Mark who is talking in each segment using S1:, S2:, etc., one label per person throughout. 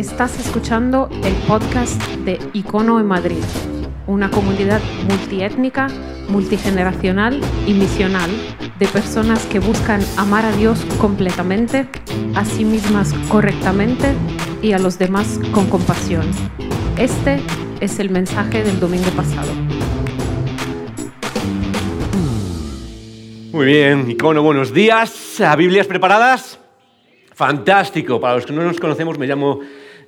S1: Estás escuchando el podcast de Icono en Madrid, una comunidad multiétnica, multigeneracional y misional de personas que buscan amar a Dios completamente, a sí mismas correctamente y a los demás con compasión. Este es el mensaje del domingo pasado.
S2: Muy bien, Icono, buenos días. ¿Biblias preparadas? Fantástico. Para los que no nos conocemos, me llamo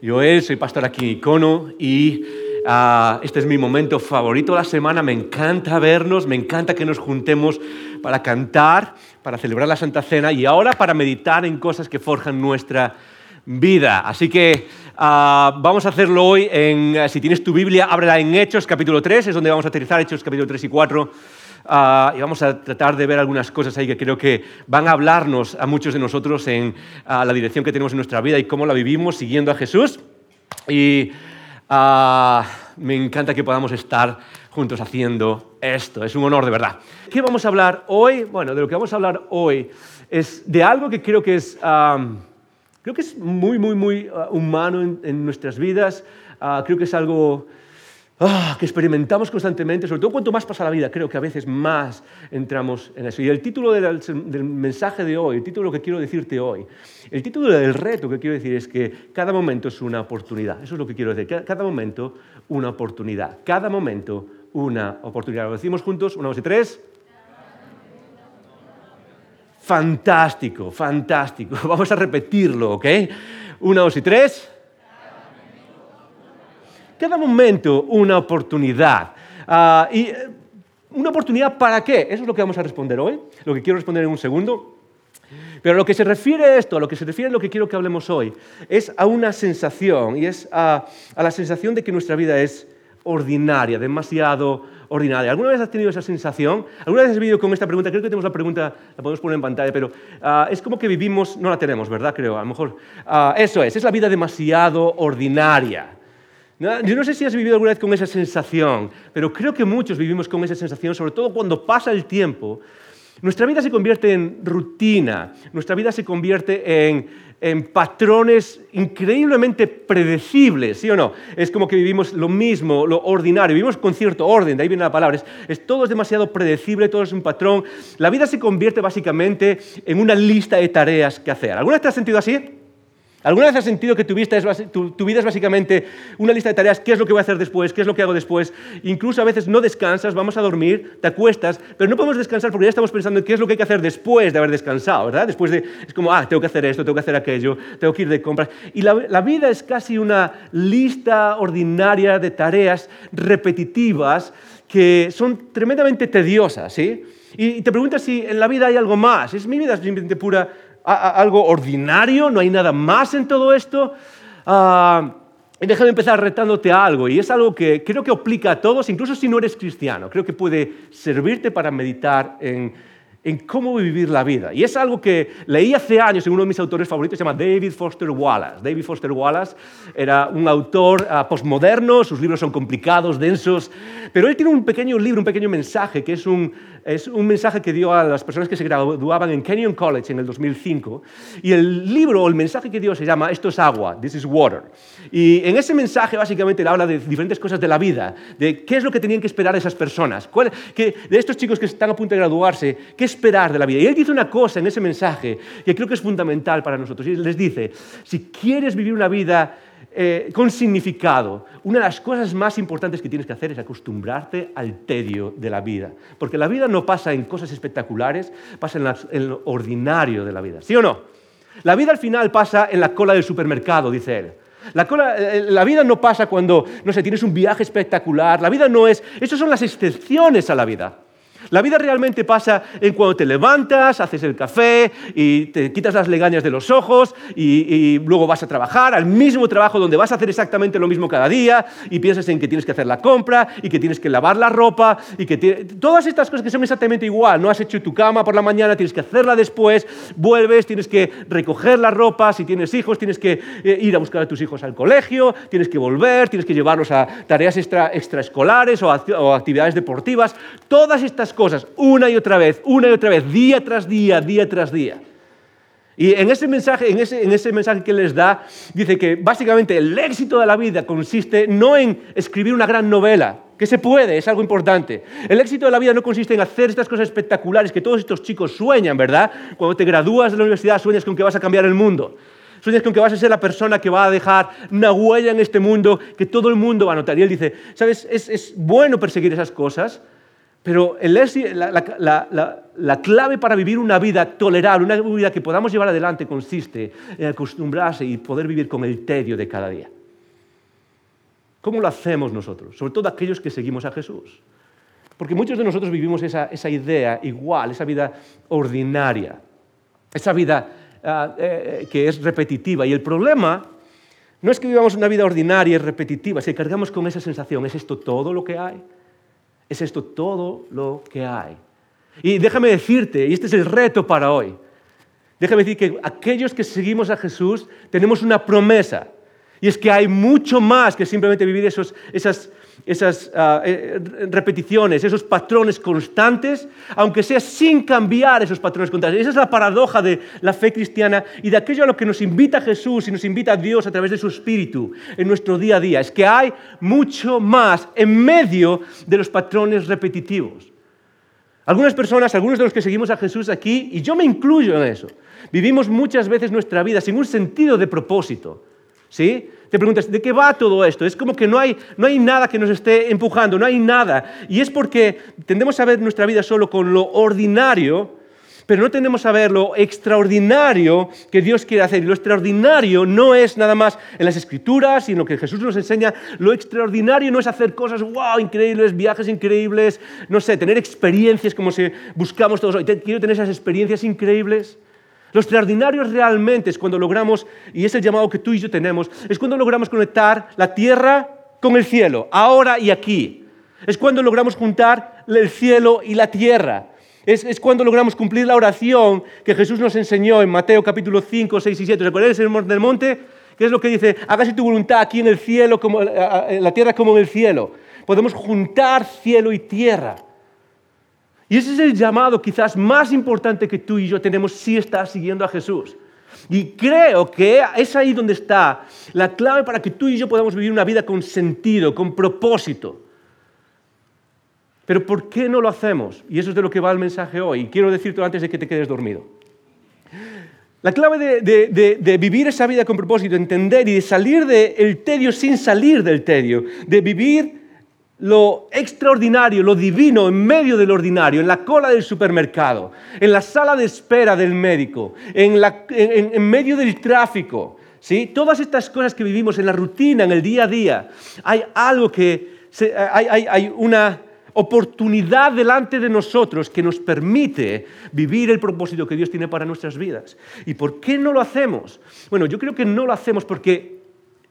S2: Joel, soy pastor aquí en Icono y ah, este es mi momento favorito de la semana. Me encanta vernos, me encanta que nos juntemos para cantar, para celebrar la Santa Cena y ahora para meditar en cosas que forjan nuestra vida. Así que ah, vamos a hacerlo hoy en, si tienes tu Biblia, ábrela en Hechos capítulo 3, es donde vamos a aterrizar Hechos capítulo 3 y 4. Ah, y vamos a tratar de ver algunas cosas ahí que creo que van a hablarnos a muchos de nosotros en ah, la dirección que tenemos en nuestra vida y cómo la vivimos siguiendo a Jesús. Y ah, me encanta que podamos estar juntos haciendo esto. Es un honor de verdad. ¿Qué vamos a hablar hoy? Bueno, de lo que vamos a hablar hoy es de algo que creo que es, creo que es muy, muy, muy humano en, en, nuestras vidas. creo que es algo Ah, que experimentamos constantemente, sobre todo cuanto más pasa la vida, creo que a veces más entramos en eso. Y el título del, mensaje de hoy, el título que quiero decirte hoy, el título del reto que quiero decir es que cada momento es una oportunidad. Eso es lo que quiero decir. Cada momento una oportunidad. Cada momento una oportunidad. ¿Lo decimos juntos? Una, dos y tres. Fantástico, fantástico. Vamos a repetirlo, ¿ok? Una, dos y tres cada momento una oportunidad. Ah, ¿Y eh, una oportunidad para qué? Eso es lo que vamos a responder hoy, lo que quiero responder en un segundo. Pero lo que se refiere a esto, a lo que se refiere a lo que quiero que hablemos hoy, es a una sensación, y es a, a la sensación de que nuestra vida es ordinaria, demasiado ordinaria. ¿Alguna vez has tenido esa sensación? ¿Alguna vez has vivido con esta pregunta? Creo que tenemos la pregunta, la podemos poner en pantalla, pero uh, es como que vivimos, no la tenemos, ¿verdad? Creo, a lo mejor. Uh, eso es, es la vida demasiado ordinaria. Yo no sé si has vivido alguna vez con esa sensación, pero creo que muchos vivimos con esa sensación, sobre todo cuando pasa el tiempo. Nuestra vida se convierte en rutina, nuestra vida se convierte en, en patrones increíblemente predecibles, ¿sí o no? Es como que vivimos lo mismo, lo ordinario, vivimos con cierto orden, de ahí viene la palabra, es, todo es demasiado predecible, todo es un patrón. La vida se convierte básicamente en una lista de tareas que hacer. ¿Alguna vez te has sentido así? ¿Alguna vez has sentido que tu, vida es básicamente una lista de tareas? ¿Qué es lo que voy a hacer después? ¿Qué es lo que hago después? Incluso a veces no descansas, vamos a dormir, te acuestas, pero no podemos descansar porque ya estamos pensando en qué es lo que hay que hacer después de haber descansado, ¿verdad? Después de, es como, ah, tengo que hacer esto, tengo que hacer aquello, tengo que ir de compras. Y la, la vida es casi una lista ordinaria de tareas repetitivas que son tremendamente tediosas, ¿sí? Y te preguntas si en la vida hay algo más. ¿Es mi vida simplemente pura algo ordinario, no hay nada más en todo esto. Uh, y déjame empezar retándote algo, y es algo que creo que aplica a todos, incluso si no eres cristiano. Creo que puede servirte para meditar en cómo vivir la vida. Y es algo que leí hace años en uno de mis autores favoritos, se llama David Foster Wallace. David Foster Wallace era un autor uh, postmoderno, sus libros son complicados, densos, pero él tiene un pequeño libro, un pequeño mensaje, que es un, es un mensaje que dio a las personas que se graduaban en Kenyon College en el 2005. Y el libro o el mensaje que dio se llama Esto es agua, This is water. Y en ese mensaje básicamente le habla de diferentes cosas de la vida, de qué es lo que tenían que esperar esas personas, cuál, que, de estos chicos que están a punto de graduarse, qué esperar de la vida. Y él dice una cosa en ese mensaje que creo que es fundamental para nosotros. Y les dice, si quieres vivir una vida eh, con significado, una de las cosas más importantes que tienes que hacer es acostumbrarte al tedio de la vida. Porque la vida no pasa en cosas espectaculares, pasa en, en lo ordinario de la vida. ¿Sí o no? La vida al final pasa en la cola del supermercado, dice él. La, cola, eh, la, vida no pasa cuando, no sé, tienes un viaje espectacular. La vida no es... Esas son las excepciones a la vida. La vida realmente pasa en cuando te levantas, haces el café y te quitas las legañas de los ojos y, luego vas a trabajar al mismo trabajo donde vas a hacer exactamente lo mismo cada día y piensas en que tienes que hacer la compra y que tienes que lavar la ropa y que todas estas cosas que son exactamente igual. No has hecho tu cama por la mañana, tienes que hacerla después, vuelves, tienes que recoger la ropa, si tienes hijos tienes que eh, ir a buscar a tus hijos al colegio, tienes que volver, tienes que llevarlos a tareas extra, extraescolares o, o actividades deportivas. Todas estas una y otra vez, una y otra vez, día tras día, día tras día. Y en ese mensaje, en ese, en ese mensaje que les da, dice que básicamente el éxito de la vida consiste no en escribir una gran novela, que se puede, es algo importante. El éxito de la vida no consiste en hacer estas cosas espectaculares que todos estos chicos sueñan, ¿verdad? Cuando te gradúas de la universidad sueñas con que vas a cambiar el mundo. Sueñas con que vas a ser la persona que va a dejar una huella en este mundo que todo el mundo va a notar. Y él dice, ¿sabes? Es, es bueno perseguir esas cosas, pero la, clave para vivir una vida tolerable, una vida que podamos llevar adelante, consiste en acostumbrarse y poder vivir con el tedio de cada día. ¿Cómo lo hacemos nosotros? Sobre todo aquellos que seguimos a Jesús. Porque muchos de nosotros vivimos esa, idea igual, esa vida ordinaria, esa vida ah, eh, que es repetitiva. Y el problema no es que vivamos una vida ordinaria y repetitiva, si cargamos con esa sensación, ¿es esto todo lo que hay? ¿Es esto todo lo que hay? Y déjame decirte, y este es el reto para hoy, déjame decir que aquellos que seguimos a Jesús tenemos una promesa. Y es que hay mucho más que simplemente vivir esos, esas, esas ah, eh, repeticiones, esos patrones constantes, aunque sea sin cambiar esos patrones constantes. Esa es la paradoja de la fe cristiana y de aquello a lo que nos invita Jesús y nos invita Dios a través de su Espíritu en nuestro día a día. Es que hay mucho más en medio de los patrones repetitivos. Algunas personas, algunos de los que seguimos a Jesús aquí, y yo me incluyo en eso, vivimos muchas veces nuestra vida sin un sentido de propósito. ¿Sí? Te preguntas, ¿de qué va todo esto? Es como que no hay, no hay nada que nos esté empujando, no hay nada. Y es porque tendemos a ver nuestra vida solo con lo ordinario, pero no tendemos a ver lo extraordinario que Dios quiere hacer. Y lo extraordinario no es nada más en las escrituras y en lo que Jesús nos enseña. Lo extraordinario no es hacer cosas, wow, increíbles, viajes increíbles, no sé, tener experiencias como si buscamos todos hoy. Quiero tener esas experiencias increíbles. Lo extraordinario realmente es cuando logramos, y es el llamado que tú y yo tenemos, es cuando logramos conectar la tierra con el cielo, ahora y aquí. Es cuando logramos juntar el cielo y la tierra. Es, cuando logramos cumplir la oración que Jesús nos enseñó en Mateo capítulo 5, 6 y 7. ¿Recuerdas el del monte? ¿Qué es lo que dice? Hágase tu voluntad aquí en el cielo, como, en la tierra como en el cielo. Podemos juntar cielo y tierra. Y ese es el llamado quizás más importante que tú y yo tenemos si estás siguiendo a Jesús. Y creo que es ahí donde está la clave para que tú y yo podamos vivir una vida con sentido, con propósito. Pero ¿por qué no lo hacemos? Y eso es de lo que va el mensaje hoy. Y quiero decirte antes de que te quedes dormido. La clave de, vivir esa vida con propósito, entender y de salir del tedio sin salir del tedio, de vivir lo extraordinario, lo divino en medio del ordinario, en la cola del supermercado, en la sala de espera del médico, en, medio del tráfico. ¿sí? Todas estas cosas que vivimos en la rutina, en el día a día, hay algo que, hay, una oportunidad delante de nosotros que nos permite vivir el propósito que Dios tiene para nuestras vidas. ¿Y por qué no lo hacemos? Bueno, yo creo que no lo hacemos porque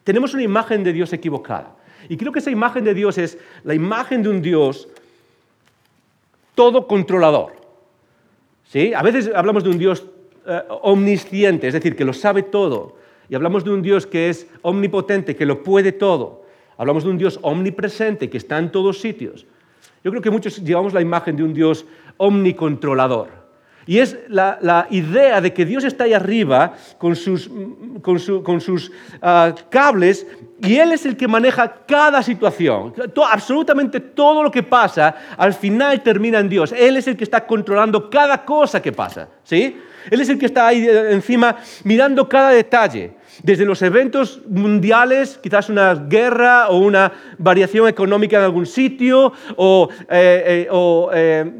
S2: tenemos una imagen de Dios equivocada. Y creo que esa imagen de Dios es la imagen de un Dios todo controlador. ¿Sí? A veces hablamos de un Dios eh, omnisciente, es decir, que lo sabe todo. Y hablamos de un Dios que es omnipotente, que lo puede todo. Hablamos de un Dios omnipresente, que está en todos sitios. Yo creo que muchos llevamos la imagen de un Dios omnicontrolador. Y es la, idea de que Dios está ahí arriba con sus, ah, cables y Él es el que maneja cada situación. absolutamente todo lo que pasa al final termina en Dios. Él es el que está controlando cada cosa que pasa. ¿sí? Él es el que está ahí encima mirando cada detalle. Desde los eventos mundiales, quizás una guerra o una variación económica en algún sitio, o, eh, eh, eh,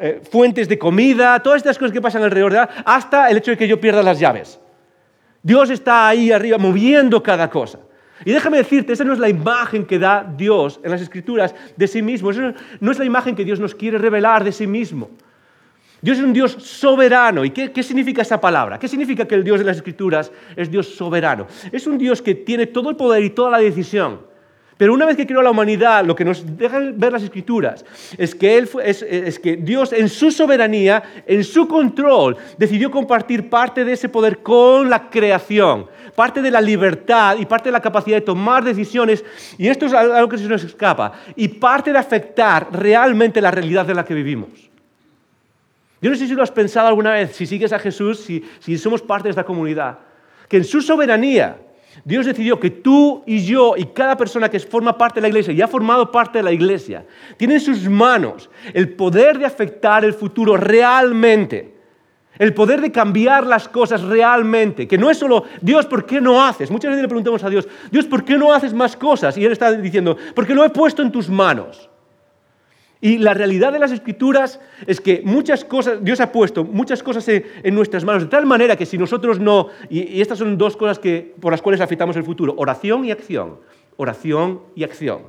S2: eh, fuentes de comida, todas estas cosas que pasan alrededor, de, hasta el hecho de que yo pierda las llaves. Dios está ahí arriba moviendo cada cosa. Y déjame decirte, esa no es la imagen que da Dios en las Escrituras de sí mismo. Esa no es la imagen que Dios nos quiere revelar de sí mismo. Dios es un Dios soberano. ¿Y qué, qué, significa esa palabra? ¿Qué significa que el Dios de las Escrituras es Dios soberano? Es un Dios que tiene todo el poder y toda la decisión. Pero una vez que creó la humanidad, lo que nos dejan ver las escrituras es que, Dios en su soberanía, en su control, decidió compartir parte de ese poder con la creación, parte de la libertad y parte de la capacidad de tomar decisiones, y esto es algo que se nos escapa, y parte de afectar realmente la realidad de la que vivimos. Yo no sé si lo has pensado alguna vez, si sigues a Jesús, si, si somos parte de esta comunidad, que en su soberanía Dios decidió que tú y yo y cada persona que forma parte de la iglesia y ha formado parte de la iglesia, tiene en sus manos el poder de afectar el futuro realmente. El poder de cambiar las cosas realmente, que no es solo, Dios, ¿por qué no haces? Muchas veces le preguntamos a Dios, Dios, ¿por qué no haces más cosas? Y Él está diciendo, porque lo he puesto en tus manos. Y la realidad de las escrituras es que muchas cosas, Dios ha puesto muchas cosas en, nuestras manos, de tal manera que si nosotros no, y, estas son dos cosas que, por las cuales afectamos el futuro, oración y acción, oración y acción.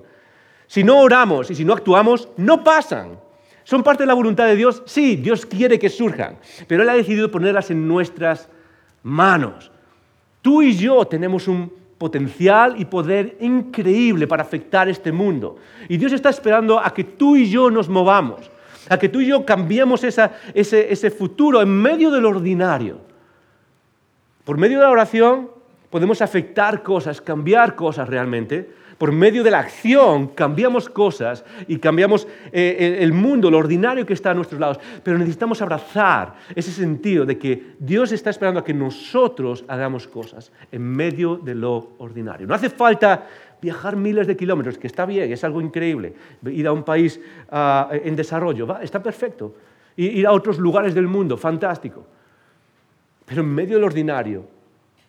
S2: Si no oramos y si no actuamos, no pasan. ¿Son parte de la voluntad de Dios? Sí, Dios quiere que surjan, pero Él ha decidido ponerlas en nuestras manos. Tú y yo tenemos un potencial y poder increíble para afectar este mundo. Y Dios está esperando a que tú y yo nos movamos, a que tú y yo cambiemos ese, ese futuro en medio del ordinario. Por medio de la oración podemos afectar cosas, cambiar cosas realmente, por medio de la acción cambiamos cosas y cambiamos eh, el mundo, lo ordinario que está a nuestros lados. Pero necesitamos abrazar ese sentido de que Dios está esperando a que nosotros hagamos cosas en medio de lo ordinario. No hace falta viajar miles de kilómetros, que está bien, es algo increíble. Ir a un país ah, en desarrollo, está perfecto. Ir a otros lugares del mundo, fantástico. Pero en medio del ordinario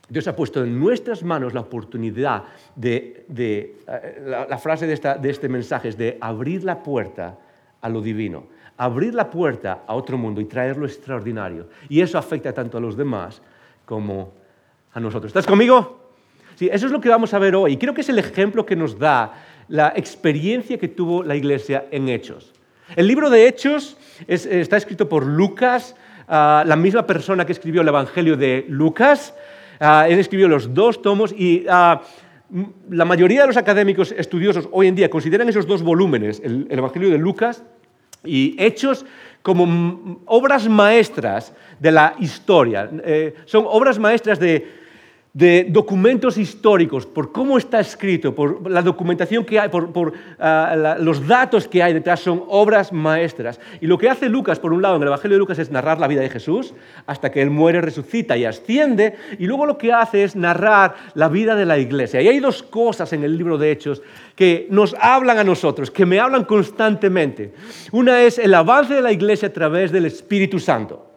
S2: Dios ha puesto en nuestras manos la oportunidad de, eh, la, frase de, este mensaje es de abrir la puerta a lo divino, abrir la puerta a otro mundo y traer lo extraordinario. Y eso afecta tanto a los demás como a nosotros. ¿Estás conmigo? Sí, eso es lo que vamos a ver hoy. Creo que es el ejemplo que nos da la experiencia que tuvo la iglesia en Hechos. El libro de Hechos está escrito por Lucas, ah, la misma persona que escribió el Evangelio de Lucas. Ah, él escribió los dos tomos y ah, la mayoría de los académicos estudiosos hoy en día consideran esos dos volúmenes, el, Evangelio de Lucas y Hechos, como obras maestras de la historia. Eh, son obras maestras de, de documentos históricos, por cómo está escrito, por la documentación que hay, por, ah, los datos que hay detrás, son obras maestras. Y lo que hace Lucas, por un lado, en el Evangelio de Lucas es narrar la vida de Jesús hasta que Él muere, resucita y asciende, y luego lo que hace es narrar la vida de la iglesia. Y hay dos cosas en el libro de Hechos que nos hablan a nosotros, que me hablan constantemente. Una es el avance de la iglesia a través del Espíritu Santo.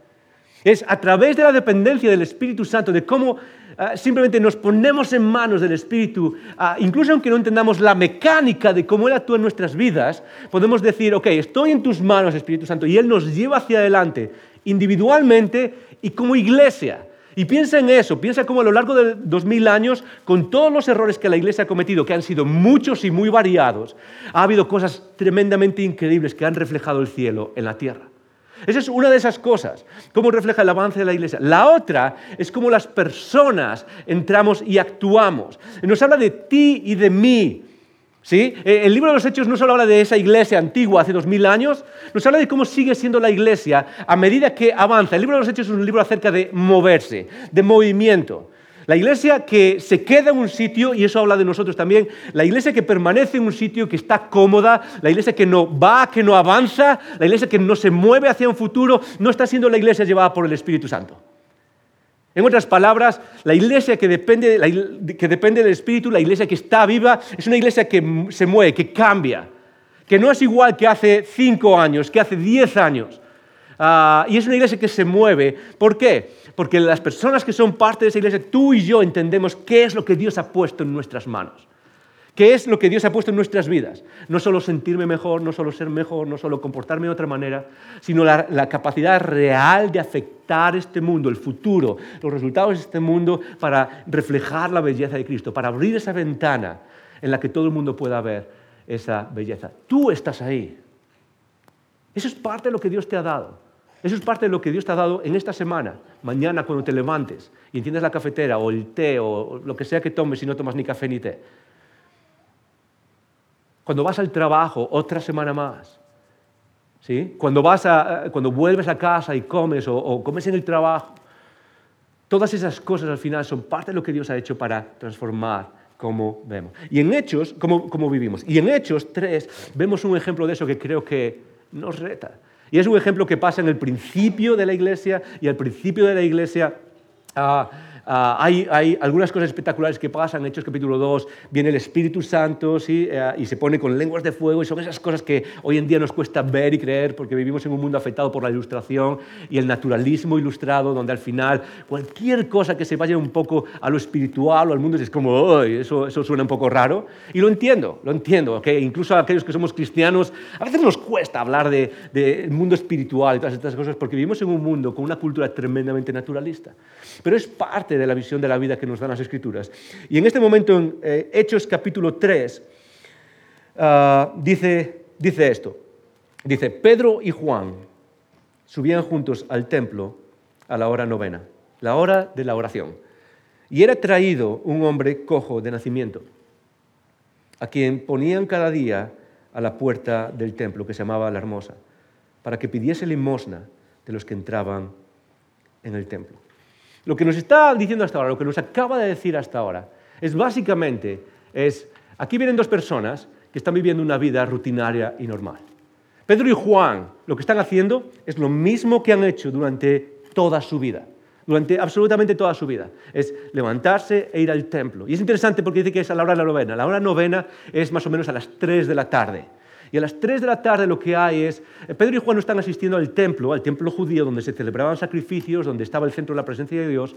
S2: Es a través de la dependencia del Espíritu Santo, de cómo Ah, simplemente nos ponemos en manos del Espíritu, ah, incluso aunque no entendamos la mecánica de cómo Él actúa en nuestras vidas, podemos decir, ok, estoy en tus manos, Espíritu Santo, y Él nos lleva hacia adelante, individualmente y como iglesia. Y piensa en eso, piensa cómo a lo largo de dos mil años, con todos los errores que la iglesia ha cometido, que han sido muchos y muy variados, ha habido cosas tremendamente increíbles que han reflejado el cielo en la tierra. Esa es una de esas cosas, cómo refleja el avance de la iglesia. La otra es cómo las personas entramos y actuamos. Nos habla de ti y de mí. ¿Sí? Eh, el libro de los Hechos no solo habla de esa iglesia antigua hace dos mil años, nos habla de cómo sigue siendo la iglesia a medida que avanza. El libro de los Hechos es un libro acerca de moverse, de movimiento. La iglesia que se queda en un sitio, y eso habla de nosotros también, la iglesia que permanece en un sitio, que está cómoda, la iglesia que no va, que no avanza, la iglesia que no se mueve hacia un futuro, no está siendo la iglesia llevada por el Espíritu Santo. En otras palabras, la iglesia que depende, que depende del Espíritu, la iglesia que está viva, es una iglesia que se mueve, que cambia, que no es igual que hace cinco años, que hace diez años. Ah, y es una iglesia que se mueve. ¿Por qué? Porque las personas que son parte de esa iglesia, tú y yo entendemos qué es lo que Dios ha puesto en nuestras manos. ¿Qué es lo que Dios ha puesto en nuestras vidas? No solo sentirme mejor, no solo ser mejor, no solo comportarme de otra manera, sino la, la, capacidad real de afectar este mundo, el futuro, los resultados de este mundo para reflejar la belleza de Cristo, para abrir esa ventana en la que todo el mundo pueda ver esa belleza. Tú estás ahí. Eso es parte de lo que Dios te ha dado. Eso es parte de lo que Dios te ha dado en esta semana. Mañana cuando te levantes y enciendes la cafetera o el té o lo que sea que tomes si no tomas ni café ni té. Cuando vas al trabajo, otra semana más. ¿Sí? Cuando, vas a, cuando vuelves a casa y comes o, comes en el trabajo. Todas esas cosas al final son parte de lo que Dios ha hecho para transformar cómo vemos. Y en Hechos, cómo, cómo vivimos. Y en Hechos 3 vemos un ejemplo de eso que creo que nos reta. Y es un ejemplo que pasa en el principio de la iglesia y al principio de la iglesia ah, Ah, hay, algunas cosas espectaculares que pasan, Hechos capítulo 2, viene el Espíritu Santo ¿sí? Eh, y se pone con lenguas de fuego y son esas cosas que hoy en día nos cuesta ver y creer porque vivimos en un mundo afectado por la ilustración y el naturalismo ilustrado, donde al final cualquier cosa que se vaya un poco a lo espiritual o al mundo es como, eso, eso suena un poco raro. Y lo entiendo, lo entiendo, ¿okay? incluso a aquellos que somos cristianos, a veces nos cuesta hablar del de, mundo espiritual y todas estas cosas porque vivimos en un mundo con una cultura tremendamente naturalista. Pero es parte de la visión de la vida que nos dan las Escrituras. Y en este momento, en eh, Hechos capítulo 3, ah, dice, dice esto. Dice, Pedro y Juan subían juntos al templo a la hora novena, la hora de la oración. Y era traído un hombre cojo de nacimiento, a quien ponían cada día a la puerta del templo, que se llamaba la Hermosa, para que pidiese limosna de los que entraban en el templo. Lo que nos está diciendo hasta ahora, lo que nos acaba de decir hasta ahora, es básicamente, es, aquí vienen dos personas que están viviendo una vida rutinaria y normal. Pedro y Juan lo que están haciendo es lo mismo que han hecho durante toda su vida, durante absolutamente toda su vida, es levantarse e ir al templo. Y es interesante porque dice que es a la hora de la novena. La hora novena es más o menos a las 3 de la tarde. Y a las 3 de la tarde lo que hay es, eh, Pedro y Juan no están asistiendo al templo, al templo judío donde se celebraban sacrificios, donde estaba el centro de la presencia de Dios.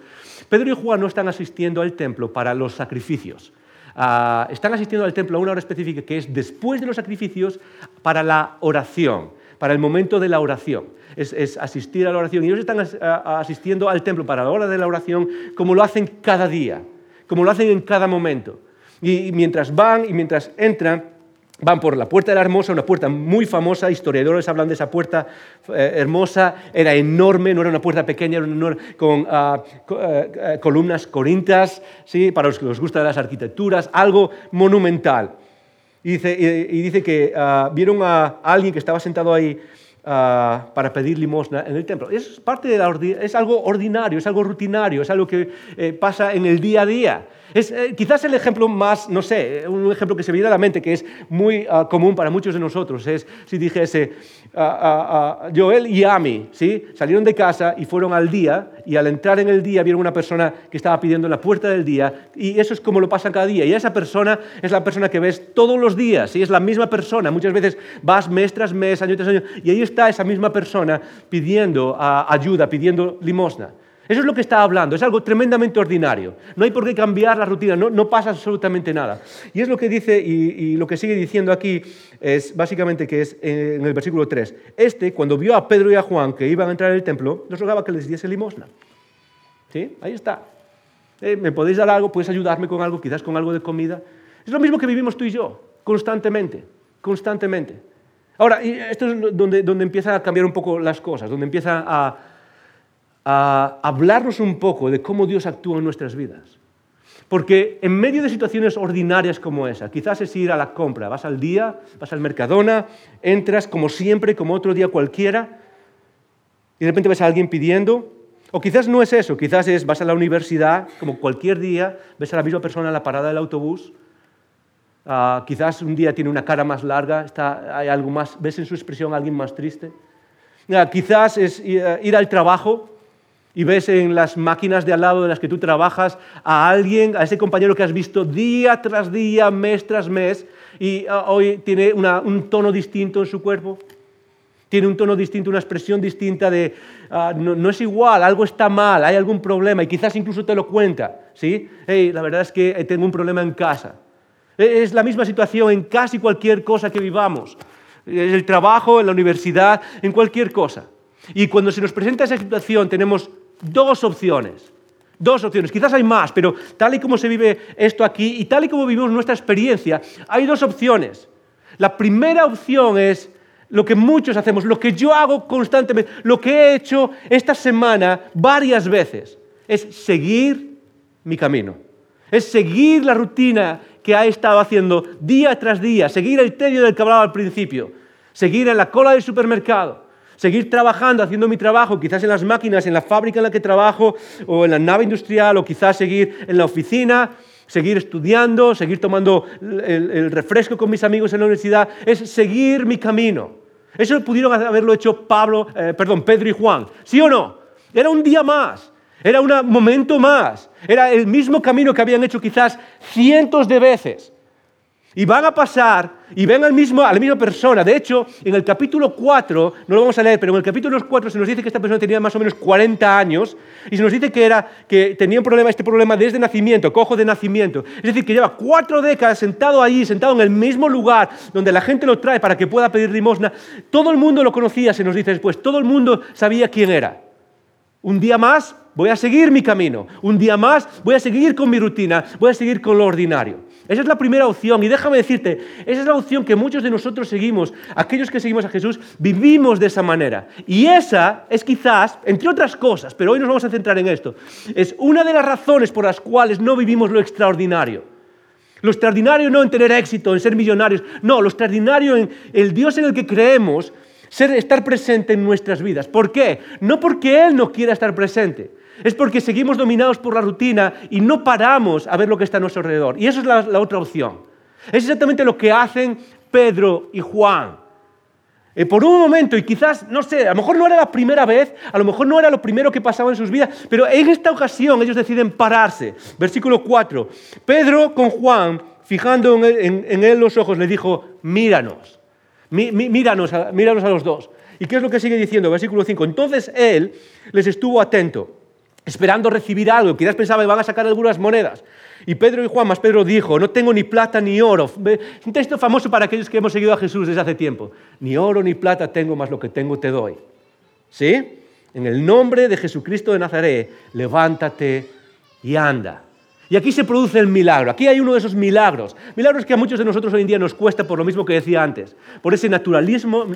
S2: Pedro y Juan no están asistiendo al templo para los sacrificios. Ah, están asistiendo al templo a una hora específica que es después de los sacrificios para la oración, para el momento de la oración. Es, asistir a la oración. Y ellos están asistiendo al templo para la hora de la oración como lo hacen cada día, como lo hacen en cada momento. y mientras van y mientras entran, Van por la Puerta de la Hermosa, una puerta muy famosa, historiadores hablan de esa puerta eh, hermosa, era enorme, no era una puerta pequeña, era con ah, eh, eh, columnas corintas, ¿sí? para los que les gustan las arquitecturas, algo monumental. Y dice, que ah, vieron a alguien que estaba sentado ahí ah, para pedir limosna en el templo. Es, parte de es algo ordinario, es algo rutinario, es algo que pasa en el día a día. Es eh, quizás el ejemplo más, no sé, un ejemplo que se viene a la mente, que es muy ah, común para muchos de nosotros, es si dijese, ah, Joel y Ami, ¿sí? salieron de casa y fueron al día, y al entrar en el día vieron una persona que estaba pidiendo en la puerta del día, y eso es como lo pasa cada día, y esa persona es la persona que ves todos los días, ¿sí? es la misma persona, muchas veces vas mes tras mes, año tras año, y ahí está esa misma persona pidiendo ayuda, pidiendo limosna. Eso es lo que está hablando, es algo tremendamente ordinario. No hay por qué cambiar la rutina, no, pasa absolutamente nada. Y es lo que dice y, lo que sigue diciendo aquí es básicamente que es en el versículo 3. Este, cuando vio a Pedro y a Juan que iban a entrar en el templo, les rogaba que les diese limosna. ¿Sí? Ahí está. Eh, ¿Me podéis dar algo? ¿Puedes ayudarme con algo? Quizás con algo de comida. Es lo mismo que vivimos tú y yo, constantemente, constantemente. Ahora, esto es donde, donde empiezan a cambiar un poco las cosas, donde empieza a a hablarnos un poco de cómo Dios actúa en nuestras vidas. Porque en medio de situaciones ordinarias como esa, quizás es ir a la compra, vas al día, vas al Mercadona, entras como siempre, como otro día cualquiera, y de repente ves a alguien pidiendo, o quizás no es eso, quizás es vas a la universidad, como cualquier día, ves a la misma persona en la parada del autobús, ah, quizás un día tiene una cara más larga, está, hay algo más, ves en su expresión a alguien más triste, ah, quizás es ir al trabajo, y ves en las máquinas de al lado de las que tú trabajas a alguien, a ese compañero que has visto día tras día, mes tras mes, y ah, hoy tiene un tono distinto en su cuerpo, tiene un tono distinto, una expresión distinta de ah, no, es igual, algo está mal, hay algún problema, y quizás incluso te lo cuenta, ¿sí? Hey, la verdad es que tengo un problema en casa. E, es la misma situación en casi cualquier cosa que vivamos, en el trabajo, en la universidad, en cualquier cosa. Y cuando se nos presenta esa situación tenemos dos opciones. Dos opciones, quizás hay más, pero tal y como se vive esto aquí y tal y como vivimos nuestra experiencia, hay dos opciones. La primera opción es lo que muchos hacemos, lo que yo hago constantemente, lo que he hecho esta semana varias veces, es seguir mi camino. Es seguir la rutina que ha estado haciendo día tras día, seguir el tedio del que hablaba al principio, seguir en la cola del supermercado, seguir trabajando, haciendo mi trabajo, quizás en las máquinas, en la fábrica en la que trabajo, o en la nave industrial, o quizás seguir en la oficina, seguir estudiando, seguir tomando el, refresco con mis amigos en la universidad, es seguir mi camino. Eso pudieron haberlo hecho Pablo, eh, perdón, Pedro y Juan. ¿Sí o no? Era un día más. Era un momento más. Era el mismo camino que habían hecho quizás cientos de veces. Y van a pasar y ven al mismo, a la misma persona. De hecho, en el capítulo 4, no lo vamos a leer, pero en el capítulo 4 se nos dice que esta persona tenía más o menos 40 años y se nos dice que, era, que tenía un problema, este problema desde nacimiento, cojo de nacimiento. Es decir, que lleva cuatro décadas sentado ahí, sentado en el mismo lugar donde la gente lo trae para que pueda pedir limosna. Todo el mundo lo conocía, se nos dice después. Todo el mundo sabía quién era. Un día más voy a seguir mi camino. Un día más voy a seguir con mi rutina, voy a seguir con lo ordinario. Esa es la primera opción. Y déjame decirte, esa es la opción que muchos de nosotros seguimos. Aquellos que seguimos a Jesús vivimos de esa manera. Y esa es quizás, entre otras cosas, pero hoy nos vamos a centrar en esto, es una de las razones por las cuales no vivimos lo extraordinario. Lo extraordinario no en tener éxito, en ser millonarios. No, lo extraordinario en el Dios en el que creemos, ser, estar presente en nuestras vidas. ¿Por qué? No porque Él no quiera estar presente, es porque seguimos dominados por la rutina y no paramos a ver lo que está a nuestro alrededor. Y eso es la, otra opción. Es exactamente lo que hacen Pedro y Juan. Eh, por un momento, y quizás, no sé, a lo mejor no era la primera vez, a lo mejor no era lo primero que pasaba en sus vidas, pero en esta ocasión ellos deciden pararse. Versículo 4. Pedro con Juan, fijando en él, los ojos, le dijo, míranos, míranos, míranos a los dos. ¿Y qué es lo que sigue diciendo? Versículo 5. Entonces él les estuvo atento esperando recibir algo. Quizás pensaba que van a sacar algunas monedas. Y Pedro y Juan, más Pedro dijo, no tengo ni plata ni oro. Un texto famoso para aquellos que hemos seguido a Jesús desde hace tiempo. Ni oro ni plata tengo, más lo que tengo te doy. ¿Sí? En el nombre de Jesucristo de Nazaret, levántate y anda. Y aquí se produce el milagro. Aquí hay uno de esos milagros. Milagros que a muchos de nosotros hoy en día nos cuesta por lo mismo que decía antes. Por ese naturalismo,